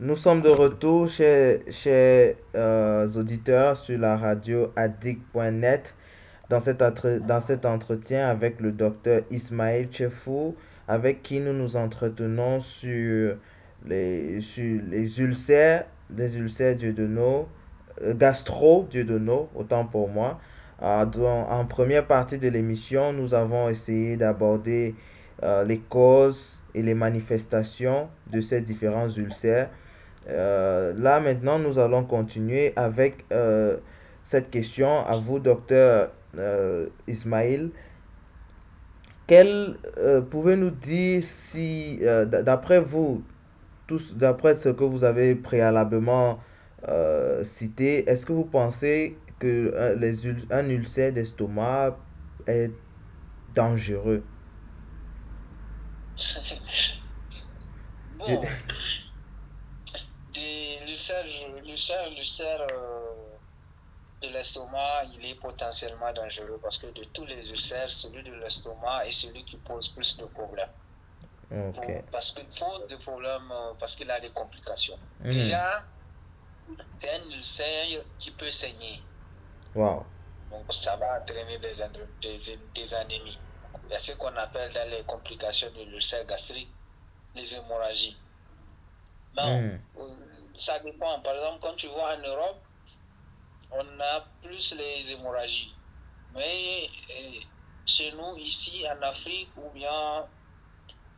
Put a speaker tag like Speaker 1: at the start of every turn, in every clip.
Speaker 1: nous sommes de retour chez, chez euh, auditeurs sur la radio addict.net dans cet, dans cet entretien avec le docteur Ismaël Chefou, avec qui nous nous entretenons sur les, sur les ulcères, les ulcères duodenaux, euh, gastro-duodenaux, autant pour moi. Euh, en première partie de l'émission, nous avons essayé d'aborder euh, les causes et les manifestations de ces différents ulcères. Là maintenant, nous allons continuer avec cette question à vous, docteur Ismail. Quel pouvez-nous dire si, d'après vous, d'après ce que vous avez préalablement euh, cité, est-ce que vous pensez que les, un ulcère d'estomac est dangereux?
Speaker 2: Bon, l'ulcère, l'ulcère euh, de l'estomac, il est potentiellement dangereux parce que de tous les ulcères, celui de l'estomac est celui qui pose plus de problèmes parce qu'il pose des problèmes, euh, parce qu'il a des complications. Mhm. Déjà, c'est un ulcère qui peut saigner.
Speaker 1: Wow.
Speaker 2: Donc, ça va entraîner des, des, des anémies. Il y a ce qu'on appelle dans les complications de l'ulcère gastrique les hémorragies. Non, mhm. Ça dépend. Par exemple, quand tu vois en Europe, on a plus les hémorragies. Mais euh, chez nous, ici en Afrique, ou bien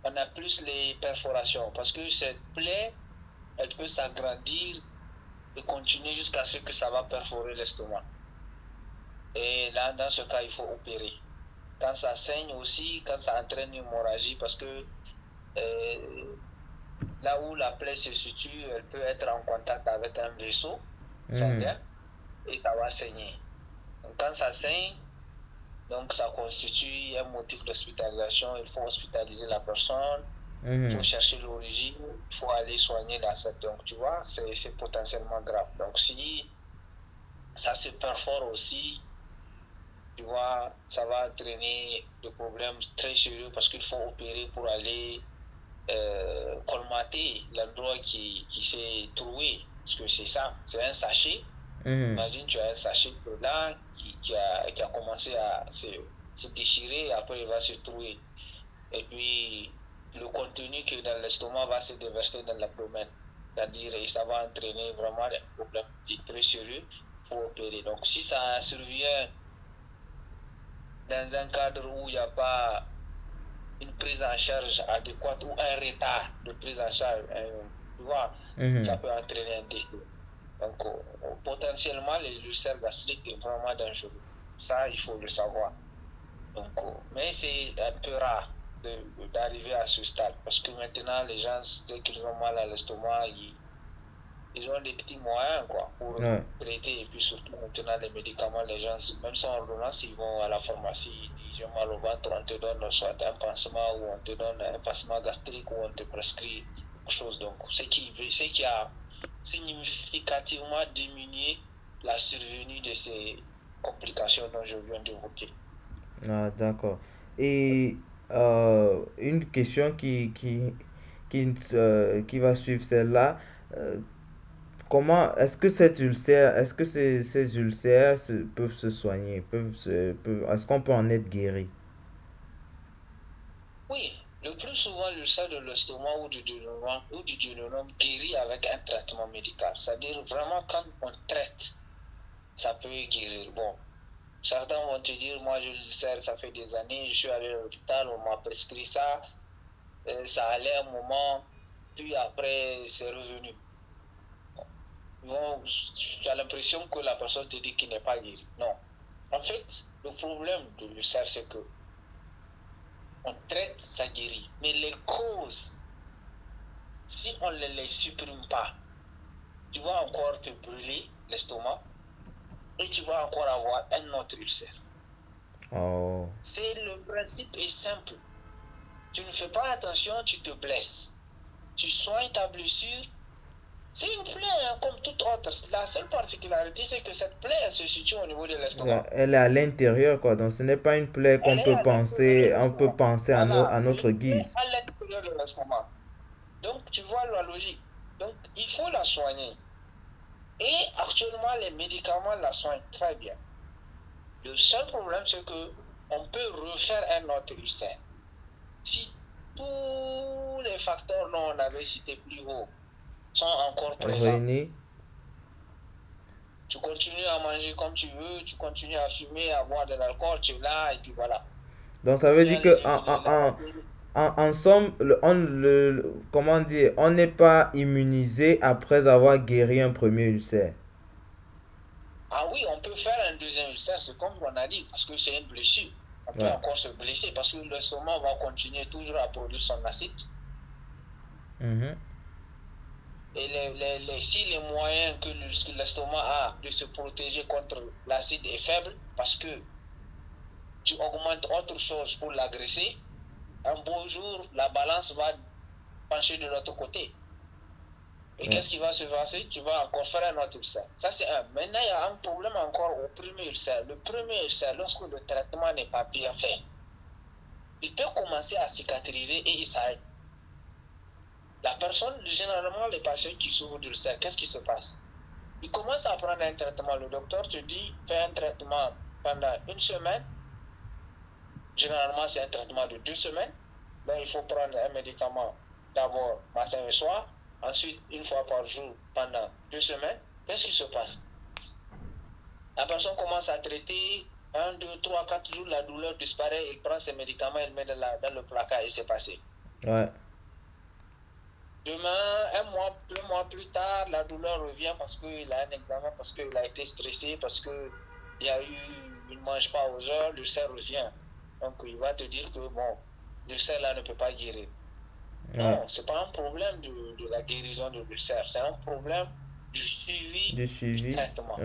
Speaker 2: on a plus les perforations parce que cette plaie, elle peut s'agrandir et continuer jusqu'à ce que ça va perforer l'estomac. Et là, dans ce cas, il faut opérer. Quand ça saigne aussi, quand ça entraîne une hémorragie, parce que euh, là où la plaie se situe, elle peut être en contact avec un vaisseau mmh. sanguin et ça va saigner. Donc, quand ça saigne, donc, ça constitue un motif d'hospitalisation. Il faut hospitaliser la personne, il faut mhm. chercher l'origine, il faut aller soigner la cette. Donc, tu vois, c'est potentiellement grave. Donc, si ça se perfore aussi, tu vois, ça va entraîner des problèmes très sérieux parce qu'il faut opérer pour aller euh, colmater l'endroit qui, qui s'est trouvé. Parce que c'est ça, c'est un sachet Mhm. Imagine, tu as un sachet de là qui, qui, a, qui a commencé à se, se déchirer et après il va se trouver. Et puis, le contenu qui est dans l'estomac va se déverser dans l'abdomen. C'est-à-dire, et ça va entraîner vraiment des problèmes très sérieux. Il faut opérer. Donc, si ça survient dans un cadre où il n'y a pas une prise en charge adéquate ou un retard de prise en charge, tu vois, mhm. ça peut entraîner un décès. Donc, potentiellement, l'ulcère gastrique est vraiment dangereux. Ça, il faut le savoir. Donc, mais c'est un peu rare d'arriver à ce stade parce que maintenant, les gens, dès qu'ils ont mal à l'estomac, ils, ils, ont des petits moyens quoi, pour traiter. Et puis, surtout maintenant, les médicaments, les gens, même sans ordonnance, ils vont à la pharmacie, ils disent mal au ventre, on te donne soit un pansement ou on te donne un pansement gastrique ou on te prescrit quelque chose. Donc, ce qui, ce qui a significativement diminuer la survenue de ces complications dont je viens d'évoquer.
Speaker 1: Ah, d'accord. Et euh, une question qui, qui, qui, euh, qui va suivre celle-là. Euh, comment est-ce que cet ulcère, est-ce que ces, ulcères peuvent se soigner, peuvent est-ce qu'on peut en être guéri?
Speaker 2: Oui, le plus souvent, sang de l'estomac ou du duodenum, ou du guérit avec un traitement médical. C'est-à-dire vraiment quand on traite, ça peut guérir. Bon, certains vont te dire, moi je sais, ça fait des années, je suis allé à l'hôpital, on m'a prescrit ça, euh, ça allait un moment, puis après c'est revenu. Bon, tu as l'impression que la personne te dit qu'il n'est pas guéri. Non. En fait, le problème de l'ulcère, c'est que on traite, ça guérit. Mais les causes, si on ne les supprime pas, tu vas encore te brûler l'estomac et tu vas encore avoir un autre ulcère.
Speaker 1: Oh.
Speaker 2: C'est le principe est simple. Tu ne fais pas attention, tu te blesses. Tu soignes ta blessure, c'est une plaie hein, comme toute autre. La seule particularité, c'est que cette plaie se situe au niveau de l'estomac.
Speaker 1: Elle est à l'intérieur, quoi. Donc, ce n'est pas une plaie qu'on peut penser, on peut penser à, à notre guise.
Speaker 2: à l'intérieur de l'estomac. Donc, tu vois la logique. Donc, il faut la soigner. Et actuellement, les médicaments la soignent très bien. Le seul problème, c'est que on peut refaire un autre ulcère. Si tous les facteurs dont on avait cités plus haut sont encore présents, tu continues à manger comme tu veux, tu continues à fumer, à boire de l'alcool, tu es là, et puis voilà.
Speaker 1: Donc ça veut dire que en, en, somme, on, le, comment dire, on n'est pas immunisé après avoir guéri un premier ulcère.
Speaker 2: Ah oui, on peut faire un deuxième ulcère, c'est comme on a dit, parce que c'est une blessure. On peut encore se blesser parce que l'estomac va continuer toujours à produire son acide. Mm-hmm. Et les, les, si les moyens que l'estomac a de se protéger contre l'acide est faible, parce que tu augmentes autre chose pour l'agresser, un beau jour, la balance va pencher de l'autre côté. Et qu'est-ce qui va se passer? Tu vas encore faire un autre ulcère. Ça, c'est un. Maintenant, il y a un problème encore au premier ulcère. Le premier ulcère, lorsque le traitement n'est pas bien fait, il peut commencer à cicatriser et il s'arrête. La personne, généralement, les patients qui souffrent d'ulcère, qu'est-ce qui se passe? Ils commencent à prendre un traitement. Le docteur te dit, fais un traitement pendant une semaine. Généralement, c'est un traitement de deux semaines. Donc, il faut prendre un médicament d'abord matin et soir ensuite une fois par jour pendant deux semaines, qu'est-ce qui se passe? La personne commence à traiter un, deux, trois, quatre jours, la douleur disparaît, il prend ses médicaments, il met dans, le placard et c'est passé. Ouais. Demain, un mois, deux mois plus tard, la douleur revient parce qu'il a un examen, parce qu'il a été stressé, parce qu'il a eu, il ne mange pas aux heures, le cerf revient. Donc il va te dire que bon, le cerf là ne peut pas guérir. Non, ce n'est pas un problème de, la guérison de l'ulcère, c'est un problème du suivi du, traitement.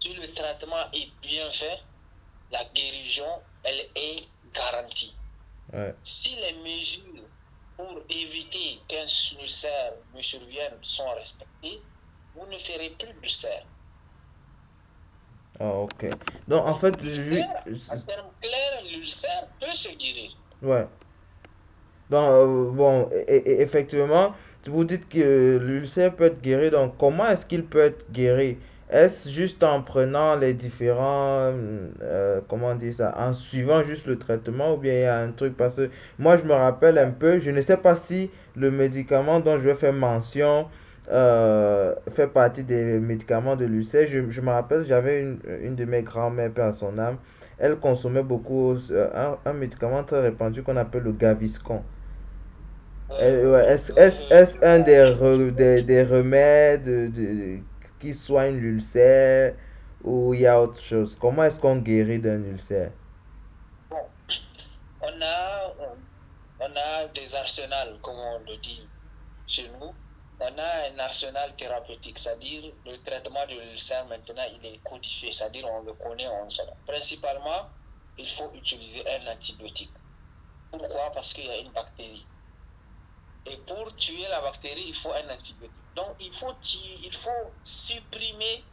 Speaker 2: Si le traitement est bien fait, la guérison, elle est garantie. Si les mesures pour éviter qu'un ulcère ne survienne sont respectées, vous ne ferez plus d'ulcère.
Speaker 1: Ah, ok. Donc, en fait,
Speaker 2: En termes clairs, l'ulcère peut se guérir.
Speaker 1: Ouais. Donc, euh, bon, et, effectivement, vous dites que l'ulcère peut être guéri. Donc, comment est-ce qu'il peut être guéri? Est-ce juste en prenant les différents, euh, comment dit ça, en suivant juste le traitement ou bien il y a un truc? Parce que moi je me rappelle un peu, je ne sais pas si le médicament dont je vais faire mention euh, fait partie des médicaments de l'ulcère. Je, je, me rappelle, j'avais une, une de mes grand-mères, à son âme, elle consommait beaucoup un, un médicament très répandu qu'on appelle le Gaviscon. Est-ce un des, des, remèdes qui soignent l'ulcère ou il y a autre chose Comment est-ce qu'on guérit d'un ulcère?
Speaker 2: Bon, on a, on a des arsenals, comme on le dit chez nous. On a un arsenal thérapeutique, c'est-à-dire le traitement de l'ulcère maintenant il est codifié, c'est-à-dire on le connaît, on sait. Principalement, il faut utiliser un antibiotique. Pourquoi? Parce qu'il y a une bactérie et pour tuer la bactérie, il faut un antibiotique. Donc, il faut, il faut supprimer,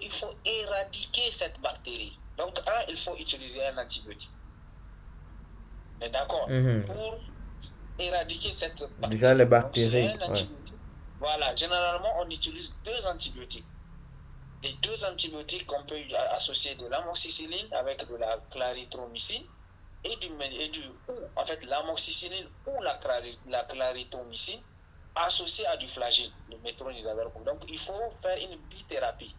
Speaker 2: il faut éradiquer cette bactérie. Donc, un, il faut utiliser un antibiotique. D'accord? Mhm. Pour éradiquer cette bactérie.
Speaker 1: Déjà, les bactéries.
Speaker 2: Voilà, généralement, on utilise deux antibiotiques. Les deux antibiotiques qu'on peut associer de l'amoxicilline avec de la clarithromycine et du, et du ou, en fait, l'amoxicilline ou la, la claritomycine associée à du flagelle, le métronidazole. Donc, il faut faire une bithérapie.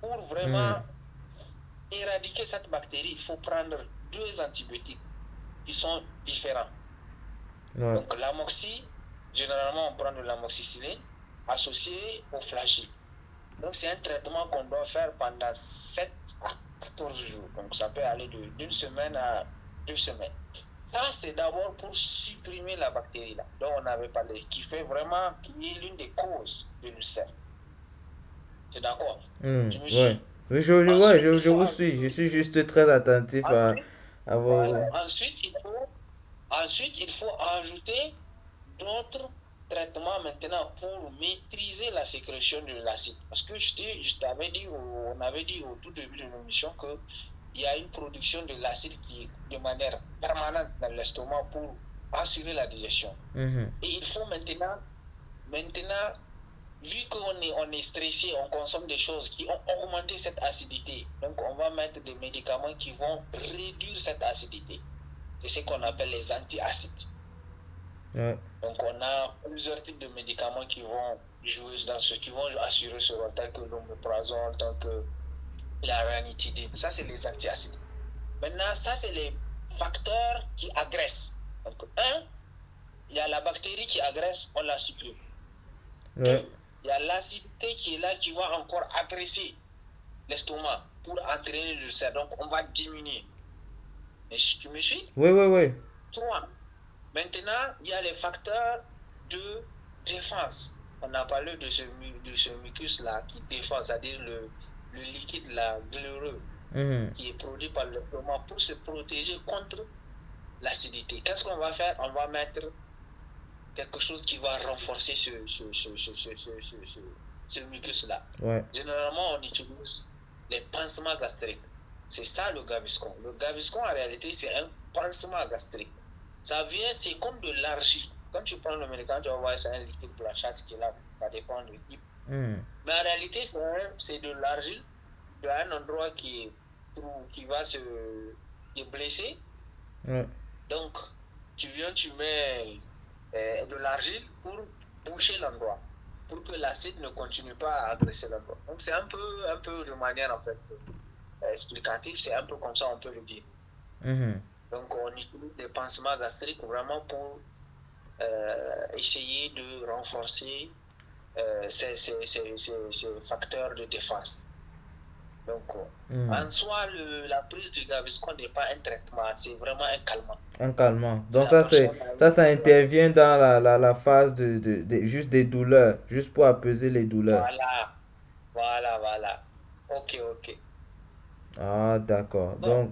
Speaker 2: Pour vraiment hmm. éradiquer cette bactérie, il faut prendre deux antibiotiques qui sont différents. Donc, l'amoxy, généralement, on prend de l'amoxicilline associé au flagelle. Donc, c'est un traitement qu'on doit faire pendant 7 à 14 jours. Donc, ça peut aller d'une semaine à deux semaines. Ça, c'est d'abord pour supprimer la bactérie là, dont on avait parlé, qui fait vraiment, qui est l'une des causes de l'ulcère. C'est d'accord?
Speaker 1: Mmh, je, ouais. je, je, je, vous suis, je suis juste très attentif ensuite, à, vos...
Speaker 2: ensuite, il faut, ensuite, il faut ajouter d'autres traitements maintenant pour maîtriser la sécrétion de l'acide. Parce que je t'avais dit, on avait dit au tout début de l'émission que il y a une production de l'acide qui est de manière permanente dans l'estomac pour assurer la digestion. Mhm. Et il faut maintenant Maintenant, vu qu'on est, on est stressé, on consomme des choses qui ont augmenté cette acidité. Donc, on va mettre des médicaments qui vont réduire cette acidité. C'est ce qu'on appelle les antiacides. Donc, on a plusieurs types de médicaments qui vont jouer dans ce, qui vont assurer ce rôle, tel que l'omeprazole, tel que la ranitidine. Ça, c'est les antiacides. Maintenant, ça, c'est les facteurs qui agressent. Donc, un, il y a la bactérie qui agresse, on la supprime. Deux, il y a l'acidité qui est là, qui va encore agresser l'estomac pour entraîner le cerf. Donc, on va diminuer. Mais tu me suis?
Speaker 1: Oui, oui, oui.
Speaker 2: Trois, maintenant, il y a les facteurs de défense. On a parlé de ce, de ce mucus-là qui défend, c'est-à-dire le, le liquide là, glaureux, mhm. qui est produit par l'estomac pour se protéger contre l'acidité. Qu'est-ce qu'on va faire? On va mettre quelque chose qui va renforcer ce, ce, ce, ce, ce mucus-là. Généralement, on utilise les pansements gastriques. C'est ça le gaviscon. Le gaviscon, en réalité, c'est un pansement gastrique. Ça vient, c'est comme de l'argile. Quand tu prends le médicament, tu vas voir, c'est un liquide blanchâtre qui est là. Ça dépend du type. Hmm. Mais en réalité, c'est de l'argile de un endroit qui, est, qui va se qui est blessé. Donc, tu viens, tu mets euh, de l'argile pour boucher l'endroit, pour que l'acide ne continue pas à agresser l'endroit. Donc c'est un peu, un peu de manière en fait euh, explicative, c'est un peu comme ça on peut le dire. Mm-hmm. Donc on utilise des pansements gastriques vraiment pour essayer de renforcer ces, ces, ces, ces facteurs de défense. Donc, hmm. en soi, la prise du Gaviscon n'est pas un traitement, c'est vraiment un calmant.
Speaker 1: Un calmant. Donc, ça, c'est, ça, ça intervient dans la, la, la phase de, de, de, juste des douleurs, juste pour apaiser les douleurs.
Speaker 2: Voilà, voilà, voilà. Ok, ok.
Speaker 1: Ah, d'accord. Donc,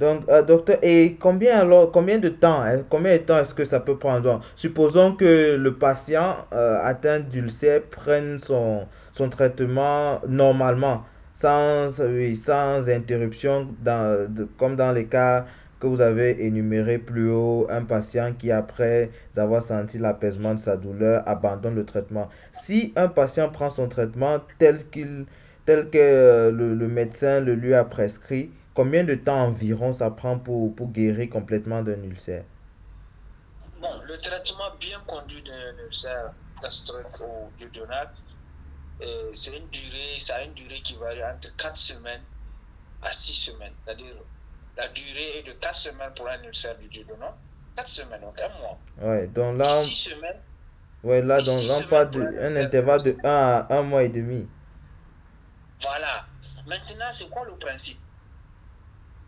Speaker 1: donc, euh, docteur, et combien alors, combien de temps, hein, combien de temps est-ce que ça peut prendre? Supposons que le patient euh, atteint d'ulcère prenne son, traitement normalement sans, interruption, comme dans les cas que vous avez énumérés plus haut, un patient qui, après avoir senti l'apaisement de sa douleur, abandonne le traitement. Si un patient prend son traitement tel, que euh, le, médecin le lui a prescrit, combien de temps environ ça prend pour, pour guérir complètement d'un ulcère?
Speaker 2: Bon, le traitement bien conduit d'un ulcère gastrique ou duodénal euh, c'est une durée, ça a une durée qui varie entre 4 semaines à 6 semaines. C'est-à-dire, la durée est de 4 semaines pour un ulcère du duodénal, 4 semaines, donc un mois.
Speaker 1: Ouais, donc là.
Speaker 2: 6 semaines.
Speaker 1: Ouais, là, donc, là, on parle d'un intervalle de 1 à 1 mois et demi.
Speaker 2: Voilà. Maintenant, c'est quoi le principe?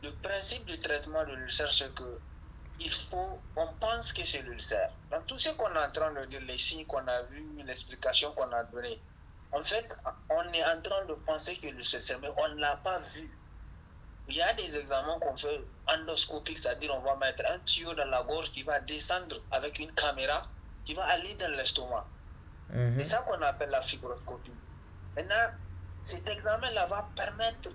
Speaker 2: Le principe du traitement de l'ulcère, c'est que il faut, on pense que c'est l'ulcère. Dans tout ce qu'on est en train de dire, les signes qu'on a vus, l'explication qu'on a donnée, en fait, on est en train de penser que CC, mais on ne l'a pas vu. Il y a des examens qu'on fait endoscopiques, c'est-à-dire on va mettre un tuyau dans la gorge qui va descendre avec une caméra qui va aller dans l'estomac. Mhm. C'est ça qu'on appelle la fibroscopie. Maintenant, cet examen-là va permettre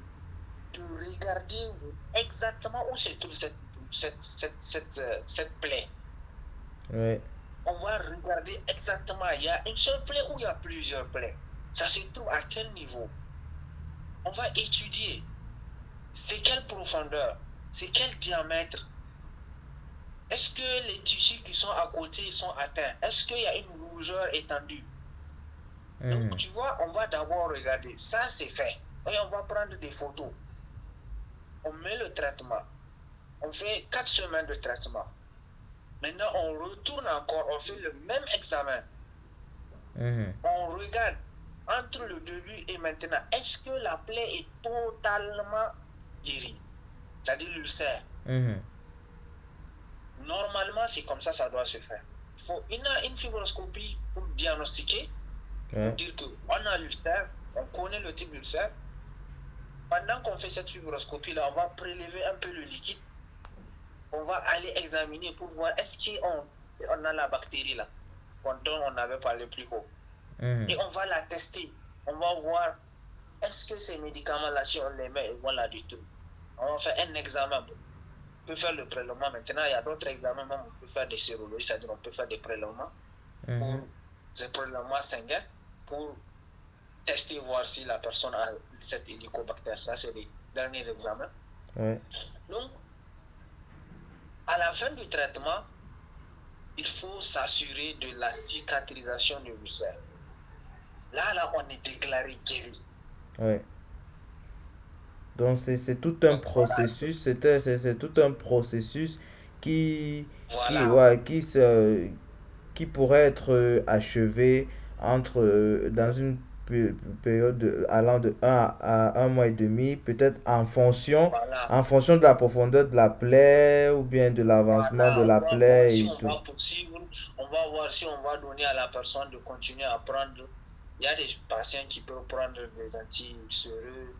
Speaker 2: de regarder exactement où se trouve cette, cette, cette, cette, euh, cette plaie. On va regarder exactement, il y a une seule plaie ou il y a plusieurs plaies? Ça se trouve à quel niveau? On va étudier. C'est quelle profondeur? C'est quel diamètre? Est-ce que les tissus qui sont à côté sont atteints? Est-ce qu'il y a une rougeur étendue? Donc, hmm. tu vois, on va d'abord regarder. Ça, c'est fait. Et on va prendre des photos. On met le traitement. On fait quatre semaines de traitement. Maintenant, on retourne encore, on fait le même examen. Hmm. On regarde entre le début et maintenant, est-ce que la plaie est totalement guérie? C'est-à-dire l'ulcère. Mhm. Normalement, c'est comme ça ça doit se faire. Il faut une, une fibroscopie pour diagnostiquer, pour dire qu'on a l'ulcère, on connaît le type d'ulcère. Pendant qu'on fait cette fibroscopie-là, on va prélever un peu le liquide. On va aller examiner pour voir est-ce qu'on on a la bactérie là, dont on avait parlé plus haut. Mhm. Et on va la tester. On va voir est-ce que ces médicaments-là, si on les met, ils vont là du tout. On va faire un examen. On peut faire le prélèvement. Maintenant, il y a d'autres examens, même on peut faire des sérologies, c'est-à-dire on peut faire des prélèvements pour mhm. c'est probablement sanguin pour tester, voir si la personne a cet hélicobactère. Ça, c'est les derniers examens. Donc, à la fin du traitement, il faut s'assurer de la cicatrisation de l'ulcère. Là, là, on est déclaré guéri.
Speaker 1: Oui. Donc, c'est tout un processus, c'est tout un processus qui, qui, qui, se, qui pourrait être achevé entre, euh, dans une période allant de 1 à 1 mois et demi, peut-être en fonction, en fonction de la profondeur de la plaie ou bien de l'avancement de la plaie et tout.
Speaker 2: on va voir si on va donner à la personne de continuer à prendre. Il y a des patients qui peuvent prendre des anti-ulcéreux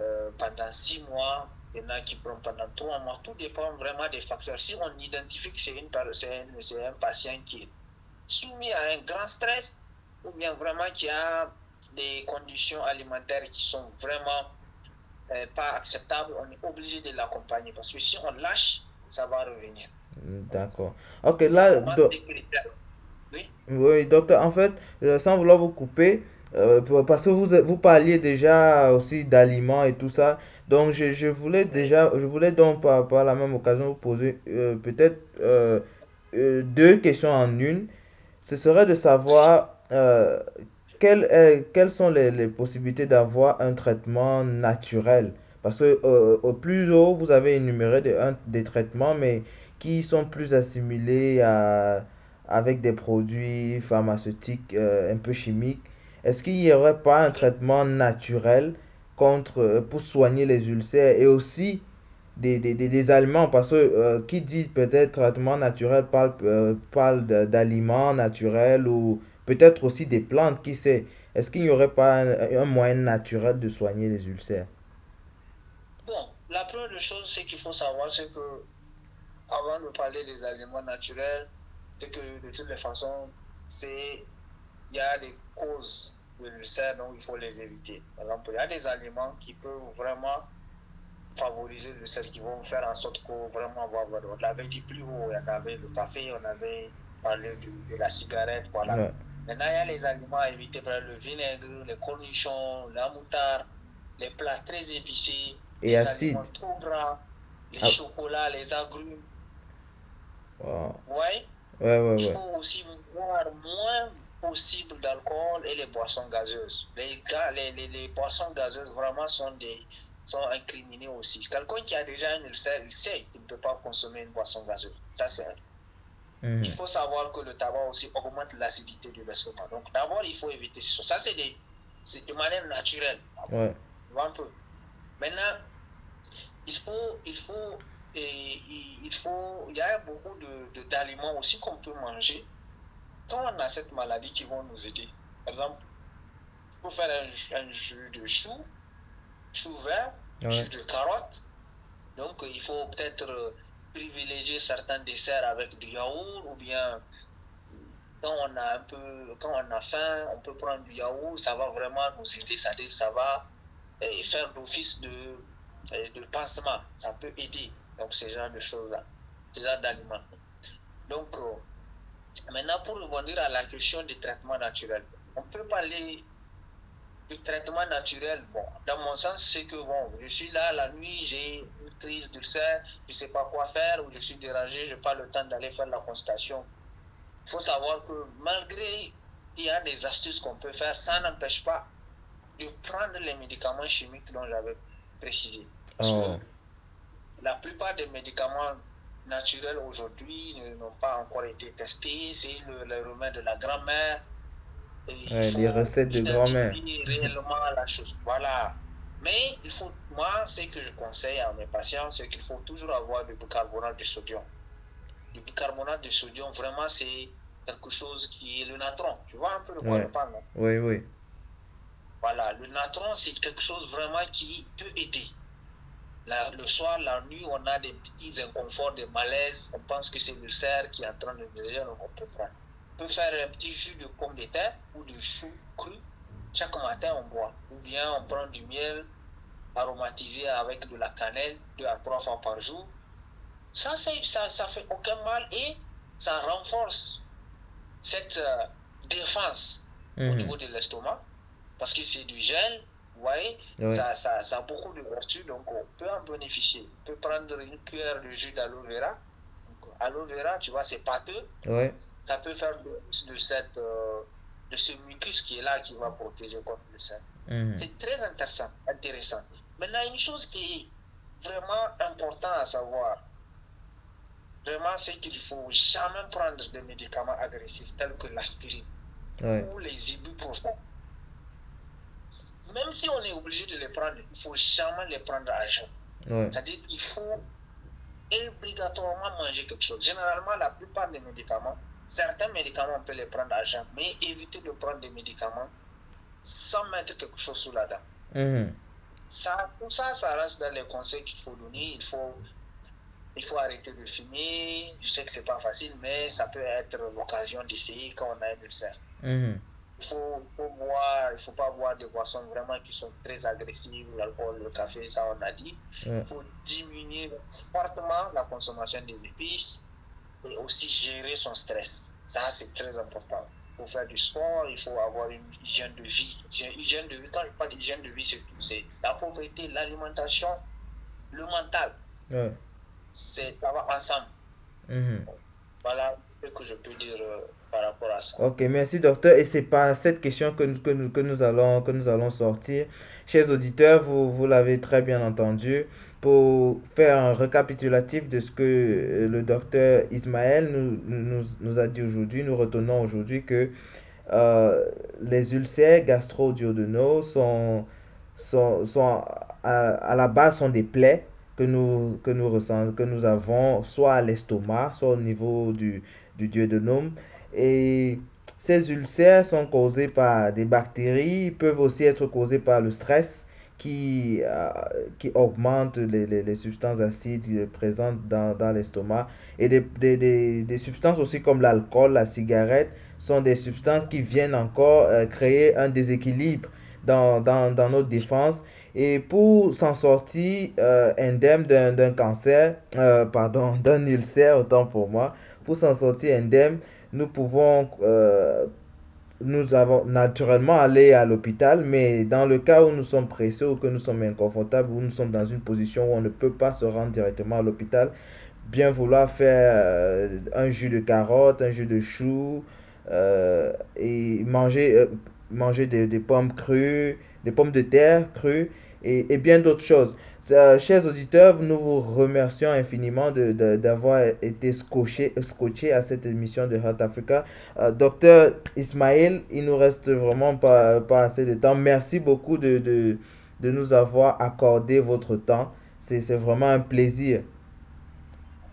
Speaker 2: euh, pendant 6 mois, il y en a qui prennent pendant 3 mois. Tout dépend vraiment des facteurs. Si on identifie que c'est un patient qui est soumis à un grand stress, ou bien vraiment qui a des conditions alimentaires qui sont vraiment euh, pas acceptables, on est obligé de l'accompagner parce que si on lâche, ça va revenir.
Speaker 1: D'accord. Ok, là, oui? oui, docteur, en fait, euh, sans vouloir vous couper, euh, parce que vous, vous parliez déjà aussi d'aliments et tout ça, donc je, je voulais déjà, je voulais donc par, par la même occasion vous poser peut-être deux questions en une. Ce serait de savoir quelles, quelles sont les, possibilités d'avoir un traitement naturel? Parce que euh, au plus haut, vous avez énuméré des, traitements, mais qui sont plus assimilés avec des produits pharmaceutiques euh, un peu chimiques. Est-ce qu'il n'y aurait pas un traitement naturel contre, euh, pour soigner les ulcères et aussi des, aliments? Parce que qui dit peut-être traitement naturel parle d'aliments naturels ou Peut-être aussi des plantes, qui sait. Est-ce qu'il n'y aurait pas un, moyen naturel de soigner les ulcères?
Speaker 2: Bon, la première chose, c'est qu'il faut savoir, c'est que avant de parler des aliments naturels, c'est que de toutes les façons, c'est il y a des causes de l'ulcère, donc il faut les éviter. Par exemple, il y a des aliments qui peuvent vraiment favoriser l'ulcère, qui vont faire en sorte qu'on vraiment va avoir. On l'avait dit plus haut, on avait le café, on avait parlé de, la cigarette, voilà. Maintenant, il y a les aliments à éviter, le vinaigre, les cornichons, la moutarde, les plats très épicés,
Speaker 1: et les aliments
Speaker 2: trop gras, les ah. chocolats, les agrumes.
Speaker 1: Wow.
Speaker 2: Ouais.
Speaker 1: Ouais, ouais,
Speaker 2: Il faut aussi boire moins possible d'alcool et les boissons gazeuses. Les, les, les, les, boissons gazeuses vraiment sont, des, sont incriminées aussi. Quelqu'un qui a déjà un ulcère, il sait qu'il ne peut pas consommer une boisson gazeuse. Ça, c'est Mhm. Il faut savoir que le tabac aussi augmente l'acidité de l'estomac. Donc d'abord, il faut éviter ça. Ça, c'est de manière naturelle.
Speaker 1: Ouais.
Speaker 2: Un peu. Maintenant, il faut, il faut, et, il faut, il y a beaucoup de, d'aliments aussi qu'on peut manger quand on a cette maladie qui vont nous aider. Par exemple, il faut faire un, jus de chou, chou vert, jus de carotte. Donc, il faut peut-être privilégier certains desserts avec du yaourt ou bien quand on a un peu quand on a faim on peut prendre du yaourt ça va vraiment nous aider ça, ça va eh, faire l'office de, eh, de pansement ça peut aider donc ce genre de choses là ce genre d'aliments. Donc euh, maintenant pour revenir à la question des traitements naturels on peut parler du traitement naturel, bon, dans mon sens, c'est que bon, je suis là la nuit, j'ai une crise d'ulcère, je ne sais pas quoi faire, ou je suis dérangé, je n'ai pas le temps d'aller faire la consultation. Il faut savoir que malgré il y a des astuces qu'on peut faire, ça n'empêche pas de prendre les médicaments chimiques dont j'avais précisé. Parce que oh. la plupart des médicaments naturels aujourd'hui n'ont pas encore été testés. C'est le, le remède de la grand-mère,
Speaker 1: les recettes de grand-mère.
Speaker 2: réellement la chose. Voilà. Mais il faut, moi, ce que je conseille à mes patients, c'est qu'il faut toujours avoir du bicarbonate de sodium. Le bicarbonate de sodium, vraiment, c'est quelque chose qui est le natron. Tu vois un peu de quoi je parle, non
Speaker 1: Oui, oui.
Speaker 2: Voilà, le natron, c'est quelque chose vraiment qui peut aider. le soir, la nuit, on a des petits inconforts, des malaises. On pense que c'est le cerf qui est en train de nous donc on peut prendre peut faire un petit jus de pomme de terre ou de chou cru. Chaque matin, on boit. Ou bien on prend du miel aromatisé avec de la cannelle deux à trois fois par jour. Ça, ça, ça fait aucun mal et ça renforce cette euh, défense au
Speaker 1: Mhm.
Speaker 2: niveau de l'estomac, parce que c'est du gel, vous voyez,
Speaker 1: Ouais.
Speaker 2: ça, ça, ça a beaucoup de vertus, donc on peut en bénéficier. On peut prendre une cuillère de jus d'aloe vera. Donc, Aloe vera, tu vois, c'est pâteux,
Speaker 1: Ouais.
Speaker 2: Ça peut faire de, de cette, euh, de ce mucus qui est là qui va protéger contre le sein.
Speaker 1: Mhm.
Speaker 2: C'est très intéressant, intéressant. Maintenant, une chose qui est vraiment importante à savoir, vraiment, c'est qu'il ne faut jamais prendre des médicaments agressifs tels que l'aspirine
Speaker 1: Ouais.
Speaker 2: ou les ibuprofènes. Même si on est obligé de les prendre, il ne faut jamais les prendre à jeun.
Speaker 1: Ouais.
Speaker 2: C'est-à-dire qu'il faut obligatoirement manger quelque chose. Généralement, la plupart des médicaments, certains médicaments, on peut les prendre à jeun, mais éviter de prendre des médicaments sans mettre quelque chose sous la dent.
Speaker 1: Mhm.
Speaker 2: Ça, tout ça, ça reste dans les conseils qu'il faut donner. Il faut, il faut arrêter de fumer. Je sais que c'est pas facile, mais ça peut être l'occasion d'essayer quand on a un ulcère.
Speaker 1: Mhm.
Speaker 2: Il faut, faut boire, il faut pas boire des boissons vraiment qui sont très agressives, l'alcool, le café, ça on a dit.
Speaker 1: Ouais.
Speaker 2: Il faut diminuer fortement la consommation des épices et aussi gérer son stress. Ça, c'est très important. Il faut faire du sport, il faut avoir une hygiène de vie. Une hygiène de vie, quand je parle d'hygiène de vie, c'est tout. C'est la pauvreté, l'alimentation, le mental.
Speaker 1: Ouais.
Speaker 2: C'est, ça va ensemble.
Speaker 1: Mhm.
Speaker 2: Voilà ce que je peux dire euh, par rapport à ça.
Speaker 1: Ok, merci docteur. Et c'est par cette question que nous, que nous, que nous allons, que nous allons sortir. Chers auditeurs, vous, vous l'avez très bien entendu. Pour faire un récapitulatif de ce que euh, le docteur Ismaël nous, a dit aujourd'hui, nous retenons aujourd'hui que euh, les ulcères gastro-duodénaux sont, à, la base sont des plaies que nous, que nous ressentons, que nous avons soit à l'estomac, soit au niveau du, du duodénum. Et ces ulcères sont causés par des bactéries, peuvent aussi être causés par le stress qui, euh, qui augmente les, les, substances acides présentes dans, dans l'estomac. Et des, des, des, des substances aussi comme l'alcool, la cigarette, sont des substances qui viennent encore euh, créer un déséquilibre dans, dans, dans notre défense. Et pour s'en sortir euh, indemne d'un cancer, pardon, d'un ulcère, autant pour moi, pour s'en sortir indemne, nous pouvons, nous avons naturellement aller à l'hôpital, mais dans le cas où nous sommes pressés ou que nous sommes inconfortables, ou nous sommes dans une position où on ne peut pas se rendre directement à l'hôpital, bien vouloir faire euh, un jus de carotte, un jus de chou, euh, et manger, euh, manger des, pommes crues, des pommes de terre crues, et bien d'autres choses. Euh, chers auditeurs, nous vous remercions infiniment d'avoir été scotché, scotché à cette émission de Health Africa. Euh, docteur Ismaël, il nous reste vraiment pas, pas assez de temps. Merci beaucoup de, de, de nous avoir accordé votre temps. C'est, vraiment un plaisir.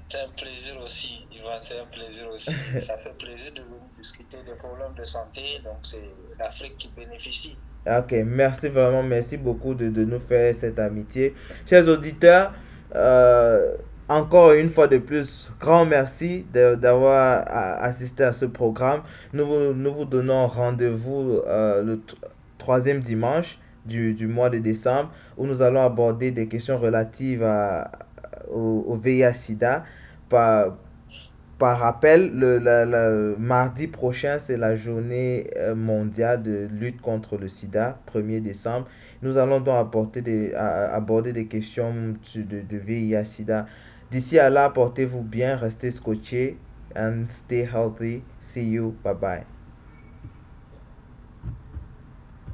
Speaker 2: C'est un plaisir aussi, Yvan, c'est un plaisir aussi. Ça fait plaisir de venir discuter des problèmes de santé, donc c'est l'Afrique qui bénéficie.
Speaker 1: Ok, merci vraiment, merci beaucoup de, nous faire cette amitié. Chers auditeurs, euh, encore une fois de plus, grand merci d'avoir a- assisté à ce programme. Nous, vous- donnons rendez-vous euh, le troisième dimanche du, mois de décembre où nous allons aborder des questions relatives au, au VIH-Sida. Par, rappel, le, mardi prochain, c'est la journée euh, mondiale de lutte contre le sida, 1er décembre. Nous allons donc aborder des questions de, de VIH-Sida. D'ici à là, portez-vous bien, restez scotchés and stay healthy. See you. Bye bye.